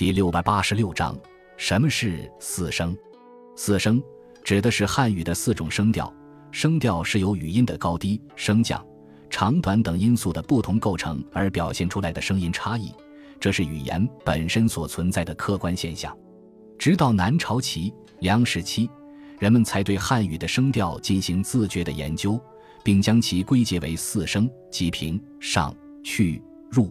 第六百八十六章：什么是四声？四声指的是汉语的四种声调，声调是由语音的高低、升降、长短等因素的不同构成而表现出来的声音差异，这是语言本身所存在的客观现象。直到南朝齐梁时期，人们才对汉语的声调进行自觉的研究，并将其归结为四声，即平、上、去、入。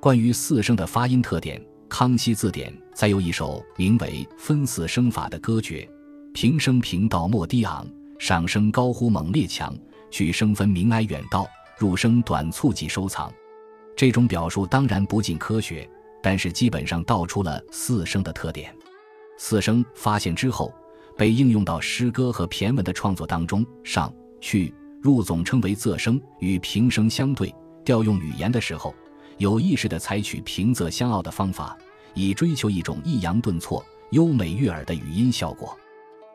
关于四声的发音特点，《康熙字典》载有一首名为《分四声法》的歌诀：平声平到莫低昂，上声高呼猛烈强，去声分明哀远道，入声短促即收藏。这种表述当然不尽科学，但是基本上道出了四声的特点。四声发现之后，被应用到诗歌和骈文的创作当中。上、去、入总称为仄声，与平声相对。调用语言的时候。有意识地采取平仄相傲的方法，以追求一种抑扬顿挫、优美悦耳的语音效果。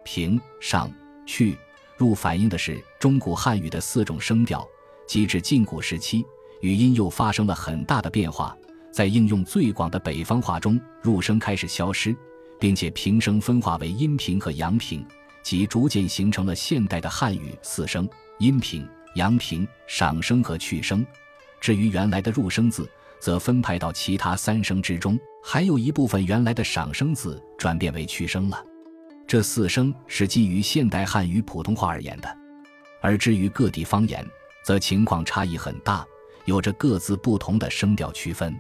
平、上、去、入反映的是中古汉语的四种声调。及至晋古时期，语音又发生了很大的变化。在应用最广的北方话中，入声开始消失，并且平声分化为阴平和阳平，即逐渐形成了现代的汉语四声：阴平、阳平、上声和去声。至于原来的入声字，则分派到其他三声之中，还有一部分原来的赏声字转变为去声了。这四声是基于现代汉语普通话而言的，而至于各地方言，则情况差异很大，有着各自不同的声调区分。